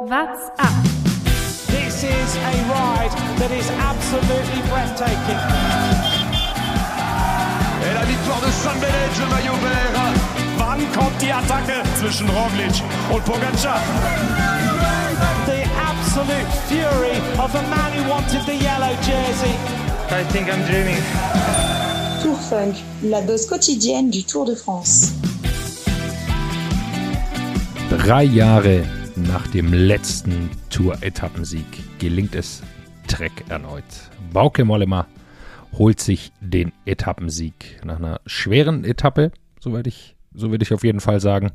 What's up? This is a ride that is absolutely breathtaking. Et la victoire de San le maillot vert. Wann kommt die Attacke zwischen Roglic und Pogacar? The absolute fury of a man who wanted the yellow jersey. I think I'm dreaming. Tour Funk, la dose quotidienne du Tour de France. Drei Jahre nach dem letzten Tour-Etappensieg gelingt es Trek erneut. Bauke Mollema holt sich den Etappensieg nach einer schweren Etappe, soweit ich, so würde ich auf jeden Fall sagen.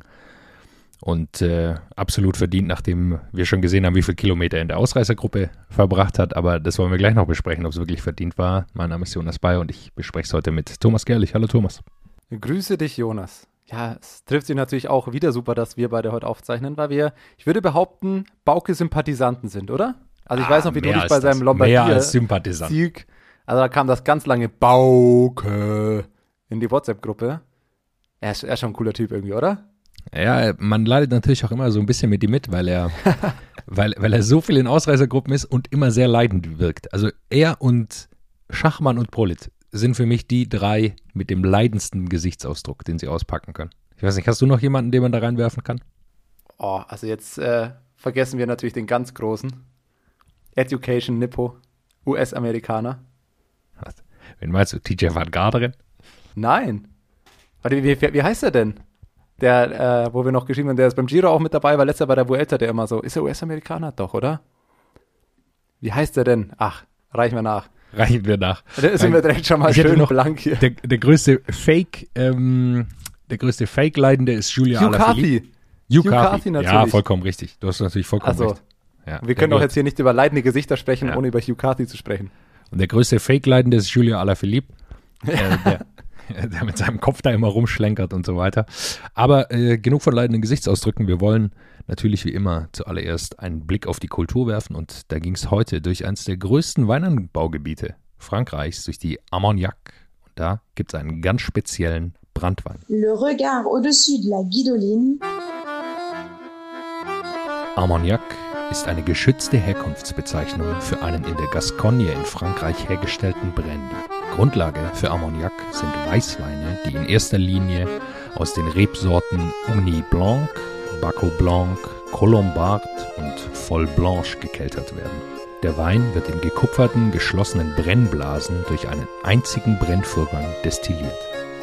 Und äh, absolut verdient, nachdem wir schon gesehen haben, wie viele Kilometer in der Ausreißergruppe verbracht hat. Aber das wollen wir gleich noch besprechen, ob es wirklich verdient war. Mein Name ist Jonas Bayer und ich bespreche es heute mit Thomas Gerlich. Hallo Thomas. Grüße dich, Jonas. Ja, es trifft sich natürlich auch wieder super, dass wir beide heute aufzeichnen, weil wir, ich würde behaupten, Bauke-Sympathisanten sind, oder? Also ich Ah, weiß noch, wie du dich bei seinem das. Mehr als Lombardier Sympathisant. Sieg, also da kam das ganz lange Bauke in die WhatsApp-Gruppe. Er ist, er ist schon ein cooler Typ irgendwie, oder? Ja, man leidet natürlich auch immer so ein bisschen mit ihm mit, weil er, weil, weil er so viel in Ausreißergruppen ist und immer sehr leidend wirkt. Also er und Schachmann und Prolit sind für mich die drei mit dem leidendsten Gesichtsausdruck, den sie auspacken können. Ich weiß nicht, hast du noch jemanden, den man da reinwerfen kann? Oh, also jetzt äh, vergessen wir natürlich den ganz großen. Education Nippo, US-Amerikaner. Was? Wen meinst du? TJ Van Garderen? Nein. Warte, wie, wie, wie heißt er denn? Der, äh, wo wir noch geschrieben haben, der ist beim Giro auch mit dabei, war letzter bei der Vuelta, der immer so, ist er US-Amerikaner? Doch, oder? Wie heißt er denn? Ach, reichen wir nach. Reichen wir nach. Da sind wir direkt schon mal Ich schön noch- blank hier. Der, der größte Fake, ähm, der größte Fake-Leidende ist Julia Hugh Alaphilippe. Carthy. Hugh Hugh Carthy. Carthy Ja, natürlich. vollkommen richtig. Du hast natürlich vollkommen Also, recht. Ja, Wir können doch jetzt hier nicht über leidende Gesichter sprechen, Ja. ohne über Hugh Carthy zu sprechen. Und der größte Fake-Leidende ist Julia Alaphilippe, äh, der, der mit seinem Kopf da immer rumschlenkert und so weiter. Aber äh, genug von leidenden Gesichtsausdrücken. Wir wollen natürlich wie immer zuallererst einen Blick auf die Kultur werfen und da ging es heute durch eines der größten Weinanbaugebiete Frankreichs, durch die Armagnac. Und da gibt es einen ganz speziellen Brandwein. Le regard au-dessus de la Guidoline. Armagnac ist eine geschützte Herkunftsbezeichnung für einen in der Gascogne in Frankreich hergestellten Brandy. Grundlage für Armagnac sind Weißweine, die in erster Linie aus den Rebsorten Uni Blanc, Baco Blanc, Colombard und Folle Blanche gekeltert werden. Der Wein wird in gekupferten, geschlossenen Brennblasen durch einen einzigen Brennvorgang destilliert.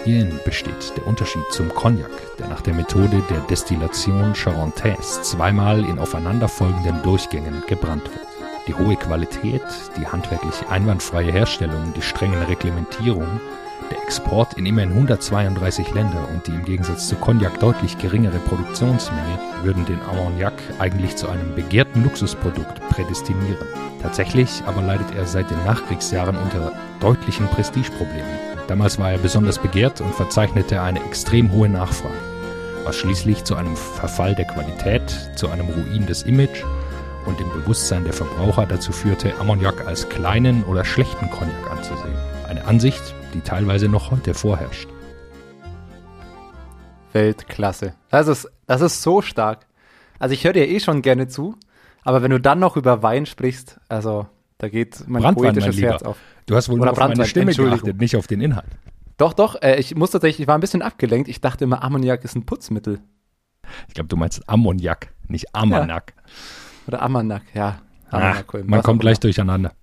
Hierin besteht der Unterschied zum Cognac, der nach der Methode der Destillation Charentais zweimal in aufeinanderfolgenden Durchgängen gebrannt wird. Die hohe Qualität, die handwerklich einwandfreie Herstellung, die strengen Reglementierungen, der Export in immerhin 132 Länder und die im Gegensatz zu Cognac deutlich geringere Produktionsmenge würden den Armagnac eigentlich zu einem begehrten Luxusprodukt prädestinieren. Tatsächlich aber leidet er seit den Nachkriegsjahren unter deutlichen Prestigeproblemen. Damals war er besonders begehrt und verzeichnete eine extrem hohe Nachfrage, was schließlich zu einem Verfall der Qualität, zu einem Ruin des Image und dem Bewusstsein der Verbraucher dazu führte, Ammoniak als kleinen oder schlechten Cognac anzusehen. Eine Ansicht, die teilweise noch heute vorherrscht. Weltklasse. Das ist, das ist so stark. Also ich höre dir eh schon gerne zu, aber wenn du dann noch über Wein sprichst, also da geht mein Brandwein, mein poetisches Lieber. Herz auf. Du hast wohl Oder nur auf meine Brandwein, Stimme Entschuldigung. geachtet, nicht auf den Inhalt. Doch, doch, äh, ich muss tatsächlich, ich war ein bisschen abgelenkt. Ich dachte immer, Ammoniak ist ein Putzmittel. Ich glaube, du meinst Ammoniak, nicht Armagnac. Oder Ammoniak, ja. Ach, Ammoniak, man kommt gleich durcheinander.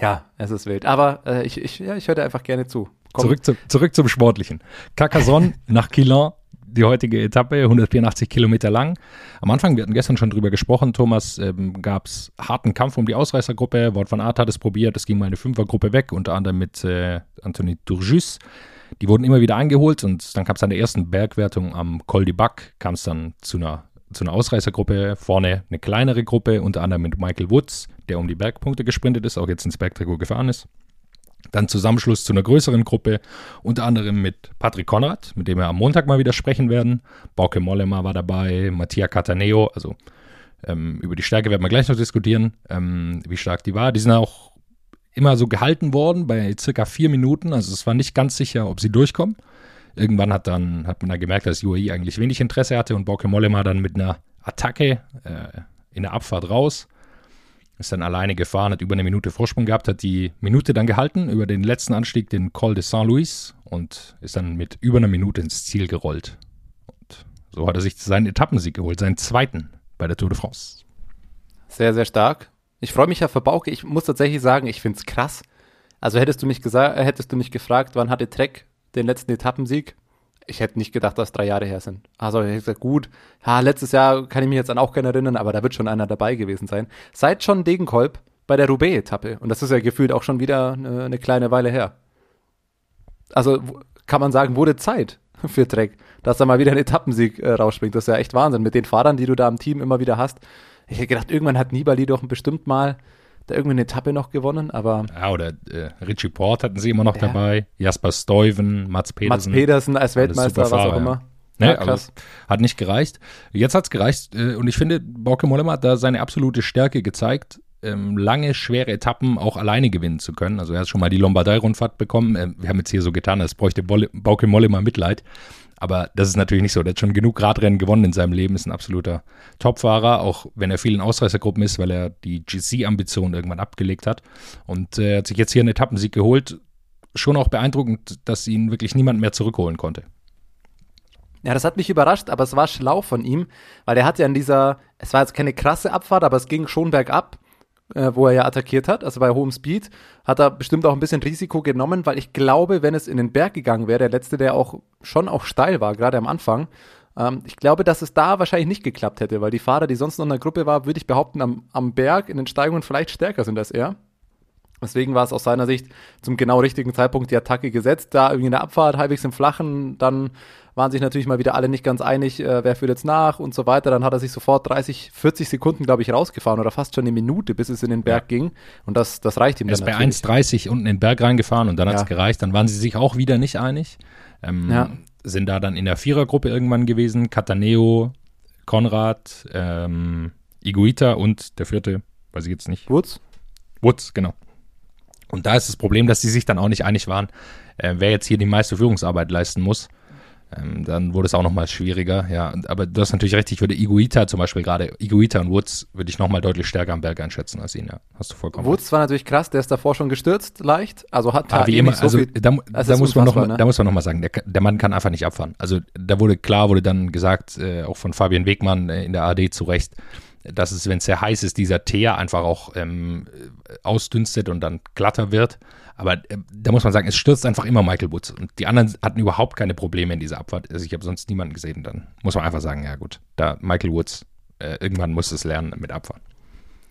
Ja, es ist wild. Aber äh, ich, ich, ja, ich höre einfach gerne zu. Komm. Zurück, zu, zurück zum Sportlichen. Carcassonne nach Quillan, die heutige Etappe, 184 Kilometer lang. Am Anfang, wir hatten gestern schon drüber gesprochen, Thomas, ähm, gab es harten Kampf um die Ausreißergruppe. Wort von Art hat es probiert, es ging mal eine Fünfergruppe weg, unter anderem mit äh, Anthony Turgis. Die wurden immer wieder eingeholt und dann kam es an der ersten Bergwertung am Col du Bac, kam es dann zu einer, zu einer Ausreißergruppe. Vorne eine kleinere Gruppe, unter anderem mit Michael Woods, der um die Bergpunkte gesprintet ist, auch jetzt ins Bergtrikot gefahren ist. Dann Zusammenschluss zu einer größeren Gruppe, unter anderem mit Patrick Konrad, mit dem wir am Montag mal wieder sprechen werden. Bauke Mollema war dabei, Mattia Cataneo, also ähm, über die Stärke werden wir gleich noch diskutieren, ähm, wie stark die war. Die sind auch immer so gehalten worden bei circa vier Minuten, also es war nicht ganz sicher, ob sie durchkommen. Irgendwann hat, dann, hat man dann gemerkt, dass UAE eigentlich wenig Interesse hatte und Bauke Mollema dann mit einer Attacke äh, in der Abfahrt raus, ist dann alleine gefahren, hat über eine Minute Vorsprung gehabt, hat die Minute dann gehalten über den letzten Anstieg, den Col de Saint-Louis und ist dann mit über einer Minute ins Ziel gerollt. Und so hat er sich seinen Etappensieg geholt, seinen zweiten bei der Tour de France. Sehr, sehr stark. Ich freue mich ja für Bauke. Ich muss tatsächlich sagen, ich finde es krass. Also hättest du mich gesagt, hättest du mich gefragt, wann hatte Trek den letzten Etappensieg? Ich hätte nicht gedacht, dass drei Jahre her sind. Also ich hätte gesagt, gut, ja, letztes Jahr kann ich mich jetzt an auch gerne erinnern, aber da wird schon einer dabei gewesen sein. Seit schon Degenkolb bei der Roubaix-Etappe. Und das ist ja gefühlt auch schon wieder eine, eine kleine Weile her. Also kann man sagen, wurde Zeit für Trek, dass er mal wieder einen Etappensieg äh, rausspringt. Das ist ja echt Wahnsinn. Mit den Fahrern, die du da im Team immer wieder hast. Ich hätte gedacht, irgendwann hat Nibali doch bestimmt mal da irgendwie eine Etappe noch gewonnen, aber. Ja, oder äh, Richie Port hatten sie immer noch ja. dabei, Jasper Stuyven, Mats Pedersen. Mats Pedersen als Weltmeister, was auch immer. Ja. Ja, krass. hat nicht gereicht. Jetzt hat's gereicht äh, und ich finde, Bauke Mollema hat da seine absolute Stärke gezeigt, ähm, lange, schwere Etappen auch alleine gewinnen zu können. Also er hat schon mal die Lombardei-Rundfahrt bekommen. Äh, wir haben jetzt hier so getan, als bräuchte Bauke Mollema Mitleid. Aber das ist natürlich nicht so. Der hat schon genug Radrennen gewonnen in seinem Leben, ist ein absoluter Topfahrer, auch wenn er viel in Ausreißergruppen ist, weil er die GC-Ambition irgendwann abgelegt hat. Und äh, hat sich jetzt hier einen Etappensieg geholt. Schon auch beeindruckend, dass ihn wirklich niemand mehr zurückholen konnte. Ja, das hat mich überrascht, aber es war schlau von ihm, weil er hat ja in dieser, es war jetzt keine krasse Abfahrt, aber es ging schon bergab äh, wo er ja attackiert hat, also bei hohem Speed, hat er bestimmt auch ein bisschen Risiko genommen, weil ich glaube, wenn es in den Berg gegangen wäre, der letzte, der auch schon auch steil war, gerade am Anfang, ähm, ich glaube, dass es da wahrscheinlich nicht geklappt hätte, weil die Fahrer, die sonst noch in der Gruppe war, würde ich behaupten, am, am Berg in den Steigungen vielleicht stärker sind als er. Deswegen war es aus seiner Sicht zum genau richtigen Zeitpunkt die Attacke gesetzt. Da irgendwie eine Abfahrt, halbwegs im Flachen, dann waren sich natürlich mal wieder alle nicht ganz einig, äh, wer führt jetzt nach und so weiter. Dann hat er sich sofort 30, 40 Sekunden, glaube ich, rausgefahren oder fast schon eine Minute, bis es in den Berg ja. ging. Und das, das reicht ihm er dann. Er ist bei 1,30 unten in den Berg reingefahren und dann ja. hat es gereicht. Dann waren sie sich auch wieder nicht einig. Ähm, ja. Sind da dann in der Vierergruppe irgendwann gewesen. Cataneo, Konrad, ähm, Iguita und der vierte, weiß ich jetzt nicht. Woods? Woods, genau. Und da ist das Problem, dass sie sich dann auch nicht einig waren, äh, wer jetzt hier die meiste Führungsarbeit leisten muss. Ähm, dann wurde es auch nochmal schwieriger, ja. Aber du hast natürlich recht, ich würde Iguita zum Beispiel gerade, Iguita und Woods würde ich nochmal deutlich stärker am Berg einschätzen als ihn, ja. Hast du vollkommen Woods recht. war natürlich krass, der ist davor schon gestürzt, leicht. Also hat da wie eh immer, so also da, da muss man noch, ne? da muss man noch mal sagen, der, der Mann kann einfach nicht abfahren. Also da wurde klar, wurde dann gesagt, äh, auch von Fabian Wegmann äh, in der AD zu Recht, dass es, wenn es sehr heiß ist, dieser Teer einfach auch ähm, ausdünstet und dann glatter wird. Aber äh, da muss man sagen, es stürzt einfach immer Michael Woods. Und die anderen hatten überhaupt keine Probleme in dieser Abfahrt. Also ich habe sonst niemanden gesehen. Dann muss man einfach sagen, ja gut, da Michael Woods, äh, irgendwann muss es lernen mit Abfahren.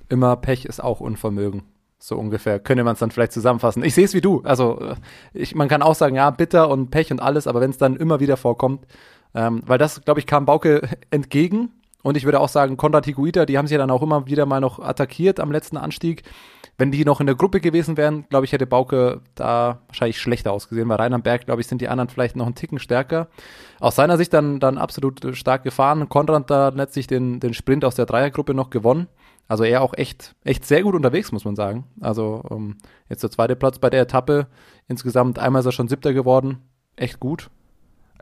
Immer Pech ist auch Unvermögen. So ungefähr. Könnte man es dann vielleicht zusammenfassen. Ich sehe es wie du. Also äh, ich, man kann auch sagen, ja, bitter und Pech und alles, aber wenn es dann immer wieder vorkommt, ähm, weil das, glaube ich, kam Bauke entgegen. Und ich würde auch sagen, Konrad Higuita, die haben sie ja dann auch immer wieder mal noch attackiert am letzten Anstieg. Wenn die noch in der Gruppe gewesen wären, glaube ich, hätte Bauke da wahrscheinlich schlechter ausgesehen. Bei Rainer Berg, glaube ich, sind die anderen vielleicht noch einen Ticken stärker. Aus seiner Sicht dann, dann absolut stark gefahren. Konrad da letztlich den, den Sprint aus der Dreiergruppe noch gewonnen. Also er auch echt, echt sehr gut unterwegs, muss man sagen. Also um, ähm, jetzt der zweite Platz bei der Etappe. Insgesamt einmal ist er schon siebter geworden. Echt gut.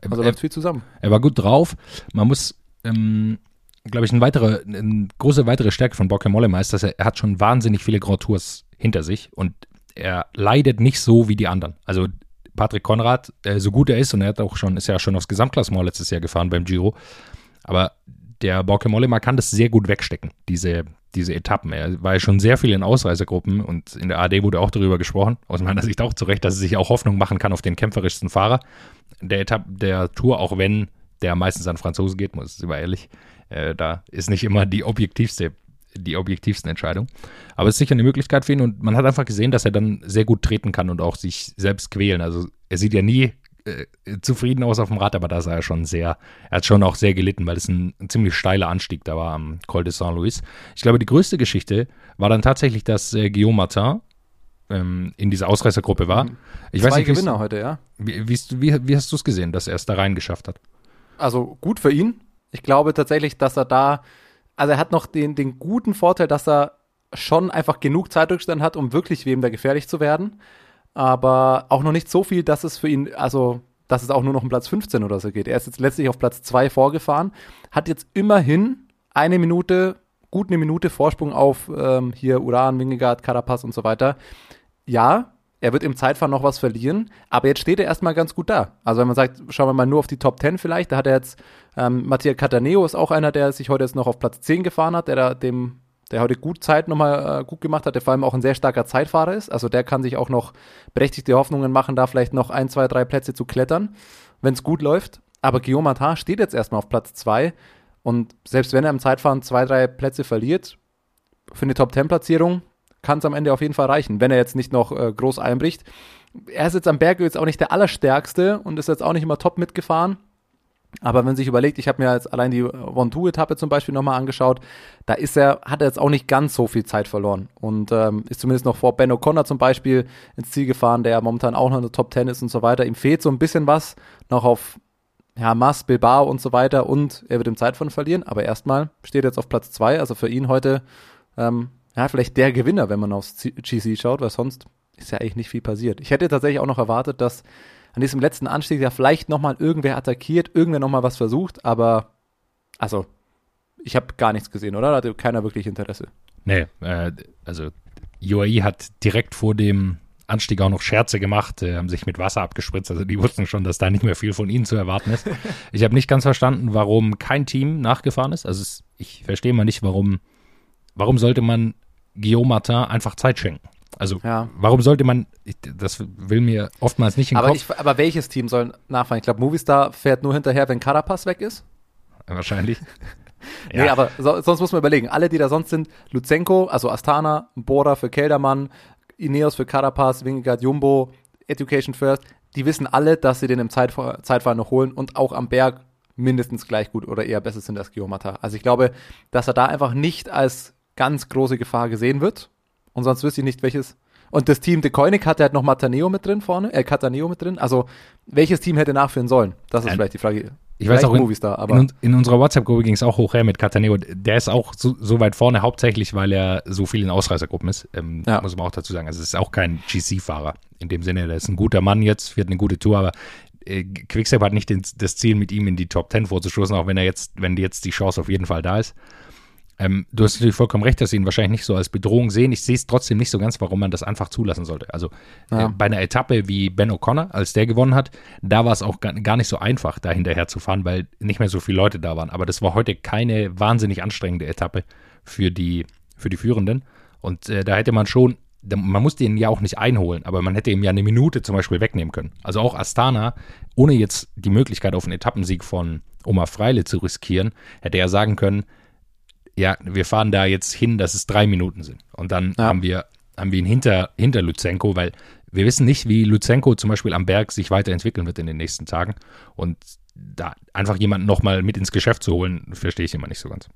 Also läuft viel zusammen. Er war gut drauf. Man muss ähm, glaube ich, ein weitere, eine große weitere Stärke von Bauke Mollema ist, dass er, er hat schon wahnsinnig viele Grand Tours hinter sich und er leidet nicht so wie die anderen. Also Patrick Konrad, äh, so gut er ist und er hat auch schon, ist ja schon aufs Gesamtklassement letztes Jahr gefahren beim Giro, aber der Bauke Mollema kann das sehr gut wegstecken, diese, diese Etappen. Er war ja schon sehr viel in Ausreisergruppen und in der AD wurde auch darüber gesprochen, aus meiner Sicht auch zu Recht, dass er sich auch Hoffnung machen kann auf den kämpferischsten Fahrer der Etappe, der Tour, auch wenn der meistens an Franzosen geht, muss ich mal ehrlich. Äh, da ist nicht immer die objektivste, die objektivsten Entscheidungen. Aber es ist sicher eine Möglichkeit für ihn und man hat einfach gesehen, dass er dann sehr gut treten kann und auch sich selbst quälen. Also er sieht ja nie äh, zufrieden aus auf dem Rad, aber da sah er schon sehr, er hat schon auch sehr gelitten, weil es ein, ein ziemlich steiler Anstieg da war am Col de Saint-Louis. Ich glaube, die größte Geschichte war dann tatsächlich, dass äh, Guillaume Martin ähm, in dieser Ausreißergruppe war. Ich Zwei weiß nicht, Gewinner heute, ja. Wie, wie, wie, wie hast du es gesehen, dass er es da reingeschafft hat? Also gut für ihn, ich glaube tatsächlich, dass er da, also er hat noch den, den guten Vorteil, dass er schon einfach genug Zeitrückstand hat, um wirklich wem da gefährlich zu werden. Aber auch noch nicht so viel, dass es für ihn, also dass es auch nur noch um Platz 15 oder so geht. Er ist jetzt letztlich auf Platz 2 vorgefahren, hat jetzt immerhin eine Minute gut eine Minute Vorsprung auf ähm, hier Uran, Wingegaard, Carapaz und so weiter. Ja, er wird im Zeitfahren noch was verlieren, aber jetzt steht er erstmal ganz gut da. Also wenn man sagt, schauen wir mal nur auf die Top 10 vielleicht, da hat er jetzt, ähm, Mattia Cataneo ist auch einer, der sich heute jetzt noch auf Platz 10 gefahren hat, der da dem, der heute gut Zeit nochmal äh, gut gemacht hat, der vor allem auch ein sehr starker Zeitfahrer ist. Also der kann sich auch noch berechtigte Hoffnungen machen, da vielleicht noch ein, zwei, drei Plätze zu klettern, wenn es gut läuft. Aber Guillaume Martin steht jetzt erstmal auf Platz 2 und selbst wenn er im Zeitfahren zwei, drei Plätze verliert, für eine Top 10 Platzierung kann es am Ende auf jeden Fall reichen, wenn er jetzt nicht noch äh, groß einbricht. Er ist jetzt am Berg jetzt auch nicht der Allerstärkste und ist jetzt auch nicht immer top mitgefahren. Aber wenn man sich überlegt, ich habe mir jetzt allein die One-Two-Etappe zum Beispiel nochmal angeschaut, da ist er, hat er jetzt auch nicht ganz so viel Zeit verloren und ähm, ist zumindest noch vor Ben O'Connor zum Beispiel ins Ziel gefahren, der momentan auch noch in der Top 10 ist und so weiter. Ihm fehlt so ein bisschen was noch auf ja, Bilbao und so weiter und er wird im Zeitfahren verlieren, aber erstmal steht er jetzt auf Platz 2, also für ihn heute ähm, ja, vielleicht der Gewinner, wenn man aufs GC schaut, weil sonst ist ja eigentlich nicht viel passiert. Ich hätte tatsächlich auch noch erwartet, dass an diesem letzten Anstieg ja vielleicht nochmal irgendwer attackiert, irgendwer nochmal was versucht, aber also ich habe gar nichts gesehen, oder? Da hatte keiner wirklich Interesse. Nee, äh, also UAE hat direkt vor dem Anstieg auch noch Scherze gemacht, äh, haben sich mit Wasser abgespritzt, also die wussten schon, dass da nicht mehr viel von ihnen zu erwarten ist. ich habe nicht ganz verstanden, warum kein Team nachgefahren ist. Also es, ich verstehe mal nicht, warum, warum sollte man Martin einfach Zeit schenken. Also ja. warum sollte man, das will mir oftmals nicht in aber Kopf. Ich, aber welches Team soll nachfahren? Ich glaube, Movistar fährt nur hinterher, wenn Carapaz weg ist. Wahrscheinlich. ja. Nee, aber so, sonst muss man überlegen. Alle, die da sonst sind, Luzenko, also Astana, Bora für Keldermann, Ineos für Carapaz, Wingegaard, Jumbo, Education First, die wissen alle, dass sie den im Zeitfahr Zeitfahren noch holen und auch am Berg mindestens gleich gut oder eher besser sind als Guillaume Also ich glaube, dass er da einfach nicht als ganz große Gefahr gesehen wird. Und sonst wüsste ich nicht, welches. Und das Team De Koenig hatte halt noch Mataneo mit drin vorne, äh, Cataneo mit drin. Also, welches Team hätte nachführen sollen? Das ist Ein, vielleicht die Frage. Ich weiß auch, in, Movistar, aber in, in unserer WhatsApp-Gruppe ging es auch hoch her mit Cataneo. Der ist auch so, so, weit vorne, hauptsächlich, weil er so viel in Ausreißergruppen ist. Ähm, ja. Muss man auch dazu sagen. Also, es ist auch kein GC-Fahrer. In dem Sinne, der ist ein guter Mann jetzt, fährt eine gute Tour, aber äh, Quickstep hat nicht den, das Ziel, mit ihm in die Top 10 vorzustoßen, auch wenn er jetzt, wenn jetzt die Chance auf jeden Fall da ist. Ähm, du hast natürlich vollkommen recht, dass sie ihn wahrscheinlich nicht so als Bedrohung sehen. Ich sehe es trotzdem nicht so ganz, warum man das einfach zulassen sollte. Also ja. äh, bei einer Etappe wie Ben O'Connor, als der gewonnen hat, da war es auch gar, gar nicht so einfach, da hinterher zu fahren, weil nicht mehr so viele Leute da waren. Aber das war heute keine wahnsinnig anstrengende Etappe für die, für die Führenden. Und äh, da hätte man schon, man musste ihn ja auch nicht einholen, aber man hätte ihm ja eine Minute zum Beispiel wegnehmen können. Also auch Astana, ohne jetzt die Möglichkeit auf einen Etappensieg von Omar Freile zu riskieren, hätte er sagen können, ja, wir fahren da jetzt hin, dass es drei Minuten sind. Und dann ja. haben wir, haben wir ihn hinter, hinter Luzenko, weil wir wissen nicht, wie Luzenko zum Beispiel am Berg sich weiterentwickeln wird in den nächsten Tagen. Und da einfach jemanden nochmal mit ins Geschäft zu holen, verstehe ich immer nicht so ganz.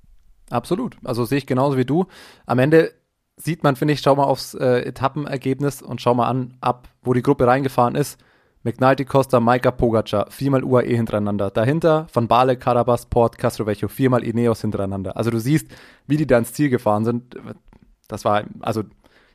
Absolut. Also sehe ich genauso wie du. Am Ende sieht man, finde ich, schau mal aufs äh, Etappenergebnis und schau mal an, ab wo die Gruppe reingefahren ist. McNulty, Costa, Maika, Pogacar, viermal UAE hintereinander. Dahinter Van Bale, Carabas, Port, Castrovecchio, viermal Ineos hintereinander. Also du siehst, wie die da ins Ziel gefahren sind. Das war, also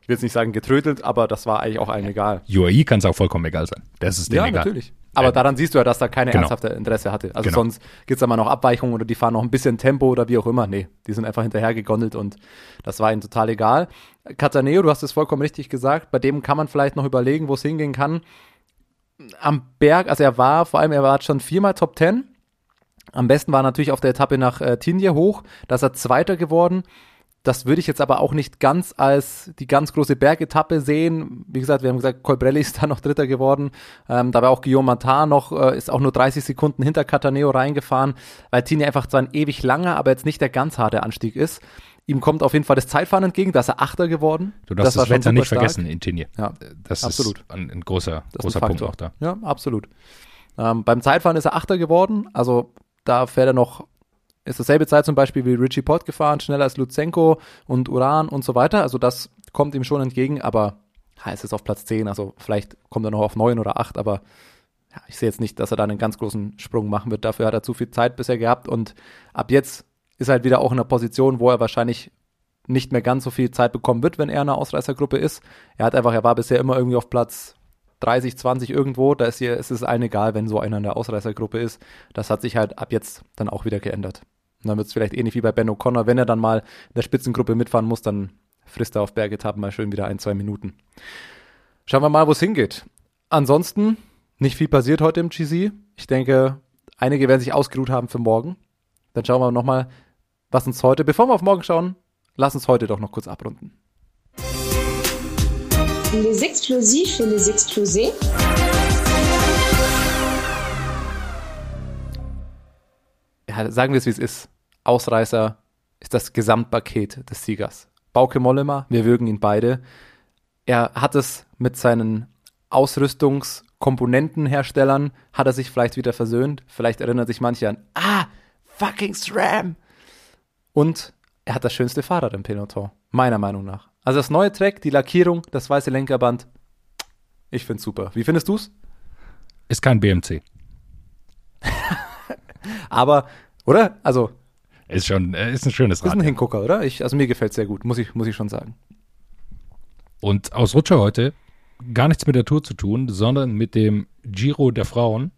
ich will jetzt nicht sagen getrötelt, aber das war eigentlich auch allen egal. UAE kann es auch vollkommen egal sein. Das ist ja, egal. natürlich. Aber ja. daran siehst du ja, dass da keine genau. ernsthafte Interesse hatte. Also genau. sonst gibt es da mal noch Abweichungen oder die fahren noch ein bisschen Tempo oder wie auch immer. Nee, die sind einfach hinterher gegondelt und das war ihnen total egal. Cataneo, du hast es vollkommen richtig gesagt, bei dem kann man vielleicht noch überlegen, wo es hingehen kann am Berg, also er war, vor allem er war schon viermal Top Ten. Am besten war natürlich auf der Etappe nach äh, Tinje hoch, da ist er Zweiter geworden. Das würde ich jetzt aber auch nicht ganz als die ganz große Bergetappe sehen. Wie gesagt, wir haben gesagt, Colbrelli ist da noch Dritter geworden. Ähm, da war auch Guillaume Martin noch, äh, ist auch nur 30 Sekunden hinter Cataneo reingefahren, weil Tinje einfach zwar ein ewig langer, aber jetzt nicht der ganz harte Anstieg ist. Ihm kommt auf jeden Fall das Zeitfahren entgegen, da ist er Achter geworden. Du darfst das, das Wetter nicht vergessen in Tinje. Ja, das absolut. ist ein, ein großer, großer ein Punkt auch da. Ja, absolut. Ähm, beim Zeitfahren ist er Achter geworden, also da fährt er noch, ist dasselbe Zeit zum Beispiel wie Richie Pott gefahren, schneller als Luzenko und Uran und so weiter. Also das kommt ihm schon entgegen, aber ja, es auf Platz 10, also vielleicht kommt er noch auf 9 oder 8, aber ja, ich sehe jetzt nicht, dass er da einen ganz großen Sprung machen wird. Dafür hat er zu viel Zeit bisher gehabt und ab jetzt ist halt wieder auch in einer Position, wo er wahrscheinlich nicht mehr ganz so viel Zeit bekommen wird, wenn er in einer Ausreißergruppe ist. Er hat einfach, er war bisher immer irgendwie auf Platz 30, 20 irgendwo. Da ist hier, es ist allen egal, wenn so einer in der Ausreißergruppe ist. Das hat sich halt ab jetzt dann auch wieder geändert. Und dann wird es vielleicht ähnlich wie bei Ben O'Connor, wenn er dann mal in der Spitzengruppe mitfahren muss, dann frisst er auf Bergetappen mal schön wieder ein, zwei Minuten. Schauen wir mal, wo es hingeht. Ansonsten nicht viel passiert heute im GC. Ich denke, einige werden sich ausgeruht haben für morgen. Dann schauen wir nochmal, was uns heute, bevor wir auf morgen schauen, lass uns heute doch noch kurz abrunden. Les explosifs et les explosés. Ja, sagen wir es, wie es ist. Ausreißer ist das Gesamtpaket des Siegers. Bauke Mollema, wir würgen ihn beide. Er hat es mit seinen Ausrüstungskomponentenherstellern, hat er sich vielleicht wieder versöhnt. Vielleicht erinnern sich manche an, ah, fucking SRAM. Und er hat das schönste Fahrrad im Peloton, meiner Meinung nach. Also das neue Track, die Lackierung, das weiße Lenkerband, ich find's super. Wie findest du's? Ist kein BMC. Aber, oder? Also, Ist schon, äh, ist ein schönes ist Rad. ein Hingucker, oder? Ich, also mir gefällt's sehr gut, muss ich, muss ich schon sagen. Und aus Rutscher heute gar nichts mit der Tour zu tun, sondern mit dem Giro der Frauen.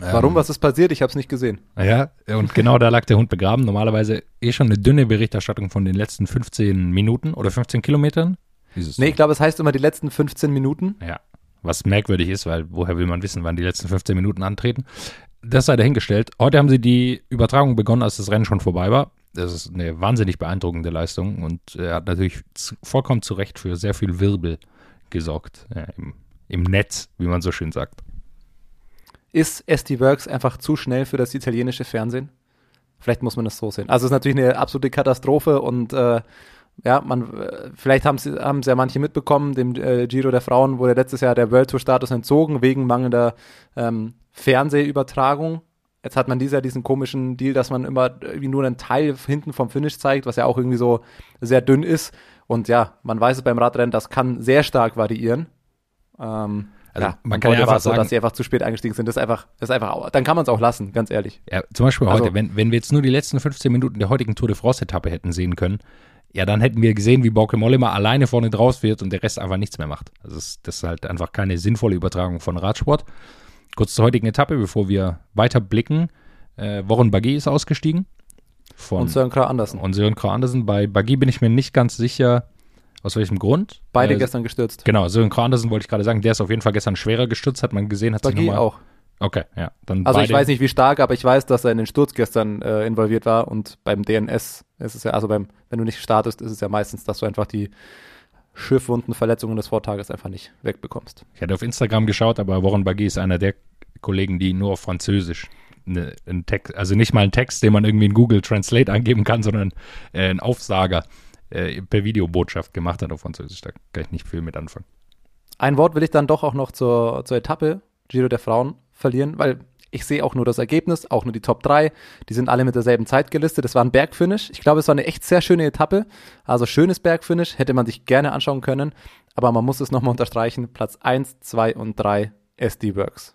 Warum, was ist passiert? Ich habe es nicht gesehen. Ja, und genau da lag der Hund begraben. Normalerweise eh schon eine dünne Berichterstattung von den letzten 15 Minuten oder 15 Kilometern. Dieses Nee, ich glaube, es heißt immer die letzten 15 Minuten. Ja, was merkwürdig ist, weil woher will man wissen, wann die letzten 15 Minuten antreten? Das sei dahingestellt. Heute haben sie die Übertragung begonnen, als das Rennen schon vorbei war. Das ist eine wahnsinnig beeindruckende Leistung und er hat natürlich vollkommen zu Recht für sehr viel Wirbel gesorgt ja, im, im Netz, wie man so schön sagt. Ist SD Works einfach zu schnell für das italienische Fernsehen? Vielleicht muss man das so sehen. Also es ist natürlich eine absolute Katastrophe und äh, ja, man, vielleicht haben sie, haben ja manche mitbekommen, dem äh, Giro der Frauen wurde letztes Jahr der World Tour Status entzogen wegen mangelnder ähm, Fernsehübertragung. Jetzt hat man dieses diesen komischen Deal, dass man immer irgendwie nur einen Teil hinten vom Finish zeigt, was ja auch irgendwie so sehr dünn ist. Und ja, man weiß es beim Radrennen, das kann sehr stark variieren. Ähm, Also ja, man kann ja einfach so, sagen- dass sie einfach zu spät eingestiegen sind. Das ist einfach, das ist einfach, dann kann man es auch lassen, ganz ehrlich. Ja, zum Beispiel Also- heute, wenn, wenn wir jetzt nur die letzten 15 Minuten der heutigen Tour de France-Etappe hätten sehen können, ja, dann hätten wir gesehen, wie Bauke Mollema alleine vorne draus wird und der Rest einfach nichts mehr macht. Also das ist, das ist halt einfach keine sinnvolle Übertragung von Radsport. Kurz zur heutigen Etappe, bevor wir weiter blicken. Äh, Warren Baggy ist ausgestiegen. Von, Und Søren Kragh Andersen. und Sören Kragh Andersen. Bei Baggy bin ich mir nicht ganz sicher, aus welchem Grund. Beide Äh, gestern gestürzt. Genau, Sören Andersen wollte ich gerade sagen, der ist auf jeden Fall gestern schwerer gestürzt, hat man gesehen, hat sich Baggy nochmal. auch. Okay, ja. Dann Also ich weiß nicht, wie stark, aber ich weiß, dass er in den Sturz gestern äh, involviert war und beim DNS ist es ja, also beim, wenn du nicht startest, ist es ja meistens, dass du einfach die Schiffwunden, Verletzungen des Vortages einfach nicht wegbekommst. Ich hatte auf Instagram geschaut, aber Warren Baggy ist einer der Kollegen, die nur auf Französisch ne, einen Text, also nicht mal einen Text, den man irgendwie in Google Translate angeben kann, sondern äh, einen Aufsager äh, per Videobotschaft gemacht hat auf Französisch. Da kann ich nicht viel mit anfangen. Ein Wort will ich dann doch auch noch zur, zur Etappe Giro der Frauen verlieren, weil ich sehe auch nur das Ergebnis, auch nur die Top 3. Die sind alle mit derselben Zeit gelistet. Das war ein Bergfinish. Ich glaube, es war eine echt sehr schöne Etappe. Also schönes Bergfinish, hätte man sich gerne anschauen können. Aber man muss es nochmal unterstreichen. Platz 1, 2 und 3 SD Works.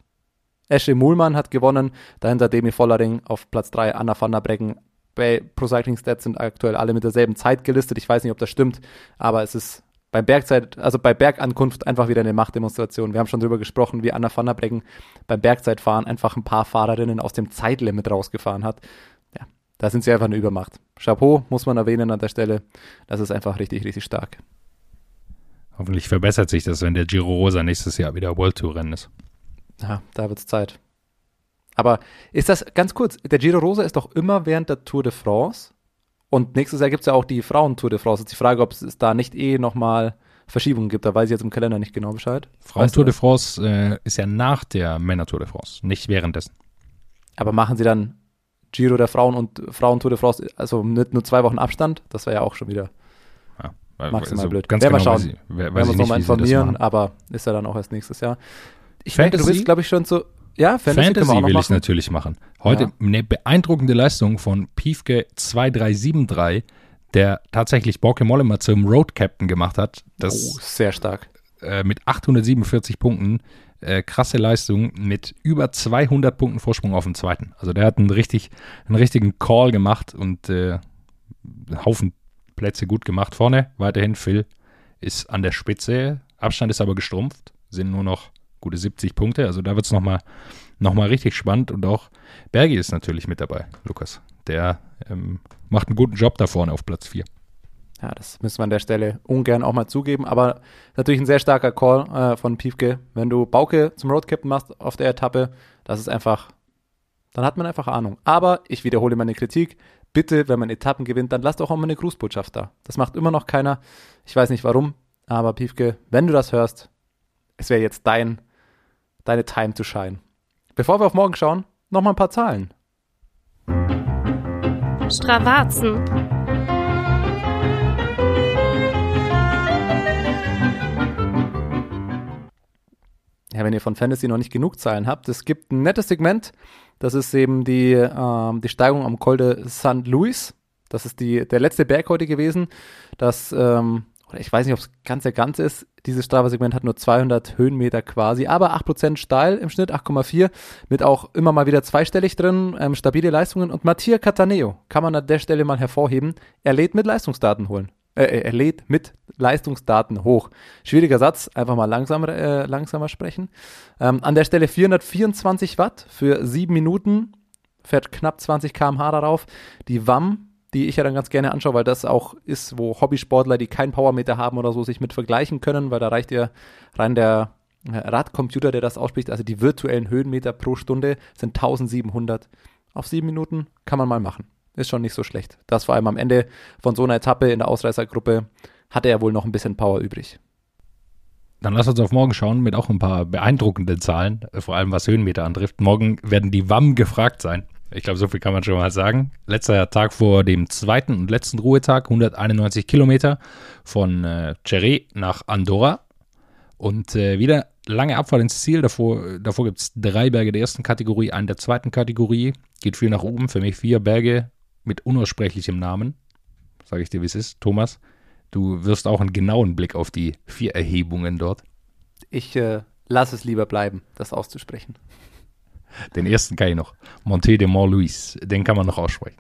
Esche Muhlmann hat gewonnen, dahinter Demi Vollering auf Platz 3, Anna van der Breggen. Bei Pro Cycling Stats sind aktuell alle mit derselben Zeit gelistet. Ich weiß nicht, ob das stimmt, aber es ist beim Bergzeit, also bei Bergankunft einfach wieder eine Machtdemonstration. Wir haben schon drüber gesprochen, wie Anna van der Breggen beim Bergzeitfahren einfach ein paar Fahrerinnen aus dem Zeitlimit rausgefahren hat. Ja, da sind sie einfach eine Übermacht. Chapeau, muss man erwähnen an der Stelle. Das ist einfach richtig, richtig stark. Hoffentlich verbessert sich das, wenn der Giro Rosa nächstes Jahr wieder World Tour Rennen ist. Ja, da wird's Zeit. Aber ist das ganz kurz, der Giro Rosa ist doch immer während der Tour de France und nächstes Jahr gibt's ja auch die Frauen-Tour de France. Jetzt die Frage, ob es da nicht eh nochmal Verschiebungen gibt. Da weiß ich jetzt im Kalender nicht genau Bescheid. Frauen Weißt Tour du de France äh, ist ja nach der Männer Tour de France, nicht währenddessen. Aber machen sie dann Giro der Frauen und Frauen-Tour de France, also mit nur zwei Wochen Abstand? Das wäre ja auch schon wieder Ja, maximal also blöd. Ganz Werden wir genau schauen. weiß ich, we- weiß Werden wir ich uns nochmal informieren, aber ist ja dann auch erst nächstes Jahr. Ich denke, du Fantasy? bist, glaube ich, schon so. Ja, Fantasy, Fantasy will ich natürlich machen. Heute Ja. eine beeindruckende Leistung von Piefke 2373, der tatsächlich Borke Mollema zum Road Captain gemacht hat. Das Oh, sehr stark. äh, mit 847 Punkten. Äh, krasse Leistung mit über 200 Punkten Vorsprung auf dem zweiten. Also der hat einen, richtig, einen richtigen Call gemacht und äh, einen Haufen Plätze gut gemacht. Vorne weiterhin Phil ist an der Spitze. Abstand ist aber gestrumpft. Sind nur noch gute 70 Punkte. Also da wird es nochmal noch mal richtig spannend. Und auch Bergi ist natürlich mit dabei, Lukas. Der ähm, macht einen guten Job da vorne auf Platz 4. Ja, das müssen wir an der Stelle ungern auch mal zugeben, aber natürlich ein sehr starker Call äh, von Piefke. Wenn du Bauke zum Roadcaptain machst auf der Etappe, das ist einfach, dann hat man einfach Ahnung. Aber ich wiederhole meine Kritik. Bitte, wenn man Etappen gewinnt, dann lasst auch mal eine Grußbotschaft da. Das macht immer noch keiner. Ich weiß nicht warum, aber Piefke, wenn du das hörst, es wäre jetzt dein, deine Time to shine. Bevor wir auf morgen schauen, noch mal ein paar Zahlen. Stravazen. Ja, wenn ihr von Fantasy noch nicht genug Zahlen habt, es gibt ein nettes Segment. Das ist eben die, ähm, die Steigung am Col de St. Louis. Das ist die, der letzte Berg heute gewesen. Das, ähm, oder ich weiß nicht, ob es ganz der ganze ist. Dieses Strava-Segment hat nur 200 Höhenmeter quasi, aber 8% steil im Schnitt, 8,4, mit auch immer mal wieder zweistellig drin, ähm, stabile Leistungen. Und Mattia Cataneo kann man an der Stelle mal hervorheben. Er lädt mit Leistungsdaten holen. Äh, er lädt mit Leistungsdaten hoch. Schwieriger Satz, einfach mal langsamer, äh, langsamer sprechen. Ähm, an der Stelle 424 Watt für sieben Minuten, fährt knapp 20 km/h darauf. Die WAM, die ich ja dann ganz gerne anschaue, weil das auch ist, wo Hobbysportler, die keinen Powermeter haben oder so, sich mit vergleichen können, weil da reicht ja rein der äh, Radcomputer, der das ausspricht, also die virtuellen Höhenmeter pro Stunde sind 1700. Auf sieben Minuten kann man mal machen. Ist schon nicht so schlecht. Das vor allem am Ende von so einer Etappe in der Ausreißergruppe hatte er wohl noch ein bisschen Power übrig. Dann lass uns auf morgen schauen mit auch ein paar beeindruckenden Zahlen, äh, vor allem was Höhenmeter antrifft. Morgen werden die WAM gefragt sein. Ich glaube, so viel kann man schon mal sagen. Letzter Tag vor dem zweiten und letzten Ruhetag, 191 Kilometer von äh, Cheré nach Andorra. Und äh, wieder lange Abfahrt ins Ziel. Davor, davor gibt es drei Berge der ersten Kategorie, einen der zweiten Kategorie. Geht viel nach oben. Für mich vier Berge mit unaussprechlichem Namen. Sage ich dir, wie es ist. Thomas, du wirst auch einen genauen Blick auf die vier Erhebungen dort. Ich äh, lasse es lieber bleiben, das auszusprechen. Den ersten kann ich noch. Monte de Mont-Louis. Den kann man noch aussprechen.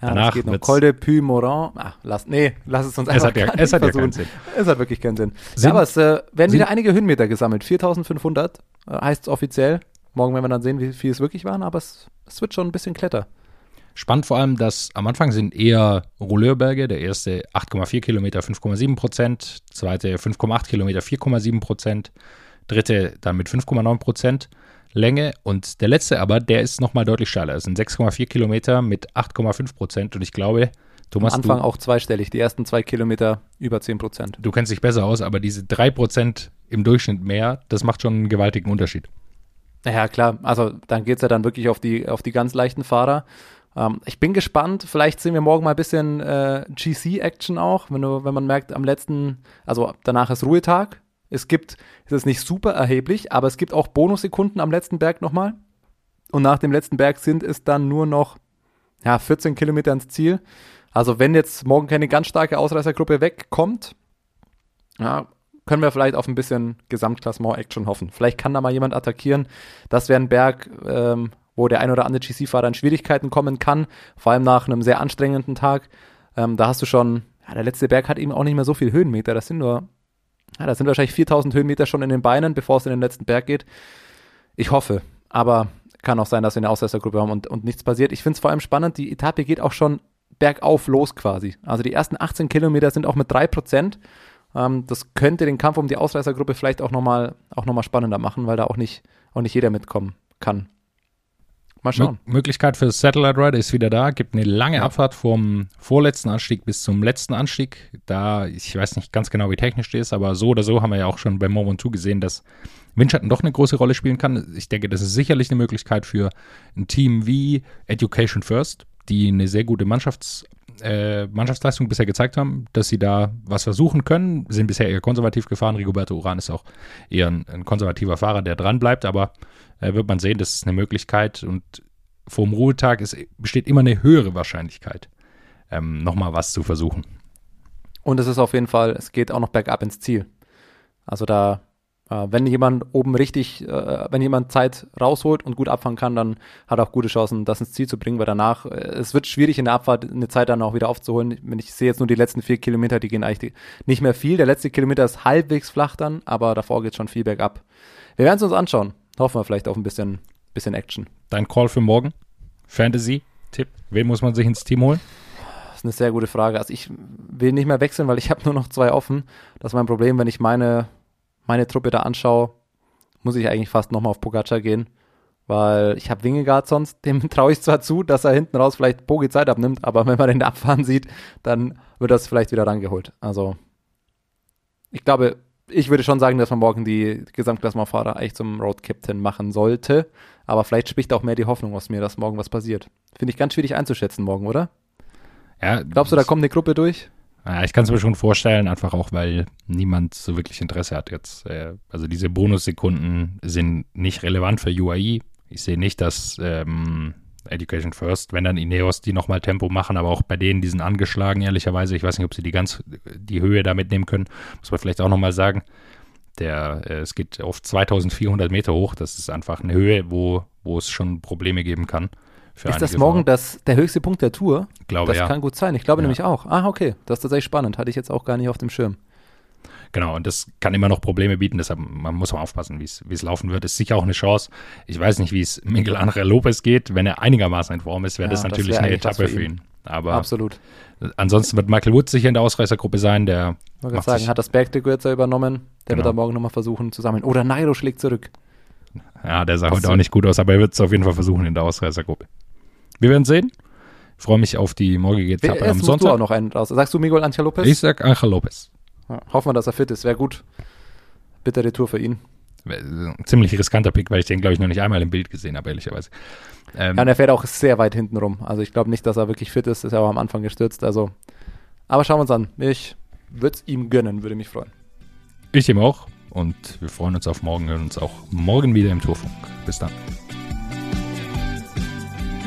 Ja, Danach geht noch Col de Puy-Morin. Ah, lass, nee, lass es uns einfach es hat ja, es hat ja keinen Sinn. Es hat wirklich keinen Sinn. Sind- ja, aber es äh, werden sind- wieder einige Höhenmeter gesammelt. 4500 äh, heißt es offiziell. Morgen werden wir dann sehen, wie viel es wirklich waren, aber es, es wird schon ein bisschen Kletter. Spannend vor allem, dass am Anfang sind eher Rouleurberge. Der erste 8,4 Kilometer 5,7 Prozent, zweite 5,8 Kilometer 4,7 Prozent, dritte dann mit 5,9 Prozent Länge und der letzte aber, der ist nochmal deutlich steiler. Das sind 6,4 Kilometer mit 8,5 Prozent und ich glaube, Am Thomas, Anfang du, auch zweistellig. Die ersten zwei Kilometer über 10 Prozent. du kennst dich besser aus, aber diese 3 Prozent im Durchschnitt mehr, das macht schon einen gewaltigen Unterschied. Ja, klar. Also dann geht's ja dann wirklich auf die, auf die ganz leichten Fahrer. Ähm, ich bin gespannt. Vielleicht sehen wir morgen mal ein bisschen äh, GC-Action auch, wenn, du, wenn man merkt, am letzten, also danach ist Ruhetag. Es gibt, es ist nicht super erheblich, aber es gibt auch Bonussekunden am letzten Berg nochmal. Und nach dem letzten Berg sind es dann nur noch ja, 14 Kilometer ins Ziel. Also wenn jetzt morgen keine ganz starke Ausreißergruppe wegkommt, ja, können wir vielleicht auf ein bisschen Gesamtklassement-Action hoffen. Vielleicht kann da mal jemand attackieren. Das wäre ein Berg, ähm, wo der ein oder andere GC-Fahrer in Schwierigkeiten kommen kann, vor allem nach einem sehr anstrengenden Tag. Ähm, da hast du schon, ja, der letzte Berg hat eben auch nicht mehr so viel Höhenmeter. Das sind nur, ja, das sind wahrscheinlich 4000 Höhenmeter schon in den Beinen, bevor es in den letzten Berg geht. Ich hoffe, aber kann auch sein, dass wir eine Ausreißergruppe haben und, und nichts passiert. Ich finde es vor allem spannend, die Etappe geht auch schon bergauf los quasi. Also die ersten 18 Kilometer sind auch mit 3%. Ähm, das könnte den Kampf um die Ausreißergruppe vielleicht auch nochmal noch spannender machen, weil da auch nicht, auch nicht jeder mitkommen kann. Mal schauen. Mö Möglichkeit für Satellite Rider ist wieder da. Gibt eine lange Ja. Abfahrt vom vorletzten Anstieg bis zum letzten Anstieg. Da, ich weiß nicht ganz genau, wie technisch das ist, aber so oder so haben wir ja auch schon bei Mont Ventoux gesehen, dass Windschatten doch eine große Rolle spielen kann. Ich denke, das ist sicherlich eine Möglichkeit für ein Team wie Education First, die eine sehr gute Mannschafts, äh, Mannschaftsleistung bisher gezeigt haben, dass sie da was versuchen können. Sind bisher eher konservativ gefahren. Rigoberto Uran ist auch eher ein, ein konservativer Fahrer, der dran bleibt, aber äh, wird man sehen, das ist eine Möglichkeit und vor dem Ruhetag ist, besteht immer eine höhere Wahrscheinlichkeit, ähm, nochmal was zu versuchen. Und es ist auf jeden Fall, es geht auch noch bergab ins Ziel. Also da, wenn jemand oben richtig, äh, wenn jemand Zeit rausholt und gut abfangen kann, dann hat er auch gute Chancen, das ins Ziel zu bringen, weil danach, äh, es wird schwierig in der Abfahrt eine Zeit dann auch wieder aufzuholen. Wenn ich sehe jetzt nur die letzten vier Kilometer, die gehen eigentlich nicht mehr viel. Der letzte Kilometer ist halbwegs flach dann, aber davor geht schon viel bergab. Wir werden es uns anschauen. Hoffen wir vielleicht auf ein bisschen, bisschen Action. Dein Call für morgen? Fantasy? Tipp. Wen muss man sich ins Team holen? Das ist eine sehr gute Frage. Also ich will nicht mehr wechseln, weil ich habe nur noch zwei offen. Das ist mein Problem, wenn ich meine, meine Truppe da anschaue, muss ich eigentlich fast nochmal auf Pogacar gehen, weil ich habe Wingegaard sonst, dem traue ich zwar zu, dass er hinten raus vielleicht Bogi Zeit abnimmt, aber wenn man den abfahren sieht, dann wird das vielleicht wieder rangeholt. Also ich glaube, ich würde schon sagen, dass man morgen die Gesamtklassementfahrer eigentlich zum Road Captain machen sollte, aber vielleicht spricht auch mehr die Hoffnung aus mir, dass morgen was passiert. Finde ich ganz schwierig einzuschätzen morgen, oder? Ja, Glaubst du, da kommt eine Gruppe durch? Ja, ich kann es mir schon vorstellen, einfach auch, weil niemand so wirklich Interesse hat jetzt. Äh, Also diese Bonussekunden sind nicht relevant für UAE. Ich sehe nicht, dass ähm, Education First, wenn dann Ineos die nochmal Tempo machen, aber auch bei denen, die sind angeschlagen, ehrlicherweise. Ich weiß nicht, ob sie die ganz die Höhe da mitnehmen können. Muss man vielleicht auch nochmal sagen. Der, äh, es geht auf 2400 Meter hoch. Das ist einfach eine Höhe, wo, wo es schon Probleme geben kann. Ist das morgen das, der höchste Punkt der Tour? Glaube, das ja. kann gut sein. Ich glaube Ja. nämlich auch. Ah, okay. Das ist tatsächlich spannend. Hatte ich jetzt auch gar nicht auf dem Schirm. Genau, und das kann immer noch Probleme bieten, deshalb man muss man aufpassen, wie es laufen wird. Ist sicher auch eine Chance. Ich weiß nicht, wie es Miguel Angel Lopez geht. Wenn er einigermaßen in Form ist, wäre Ja, das das natürlich wäre eine eigentlich was Etappe für ihn. Aber Absolut. ansonsten wird Michael Woods sicher in der Ausreißergruppe sein. Der Ich sagen, hat das Bergtrikot jetzt übernommen. Der wird Genau. da morgen nochmal versuchen zu sammeln. Oder Nairo schlägt zurück. ja, der sah heute auch nicht gut aus, aber er wird es auf jeden Fall versuchen in der Ausreißergruppe. Wir werden sehen. Ich freue mich auf die morgige Etappe am musst du auch Sonntag. noch einen raus. Sagst du Miguel Angel Lopez? Ich sag Angel Lopez. Ja, hoffen wir, dass er fit ist. Wäre gut. Bittere Tour für ihn. Ein ziemlich riskanter Pick, weil ich den, glaube ich, noch nicht einmal im Bild gesehen habe, ehrlicherweise. Ähm, Ja, und er fährt auch sehr weit hinten rum. Also ich glaube nicht, dass er wirklich fit ist. Ist ja auch am Anfang gestürzt. Also, aber schauen wir uns an. Ich würde es ihm gönnen, würde mich freuen. Ich ihm auch. Und wir freuen uns auf morgen, hören uns auch morgen wieder im Tourfunk. Bis dann.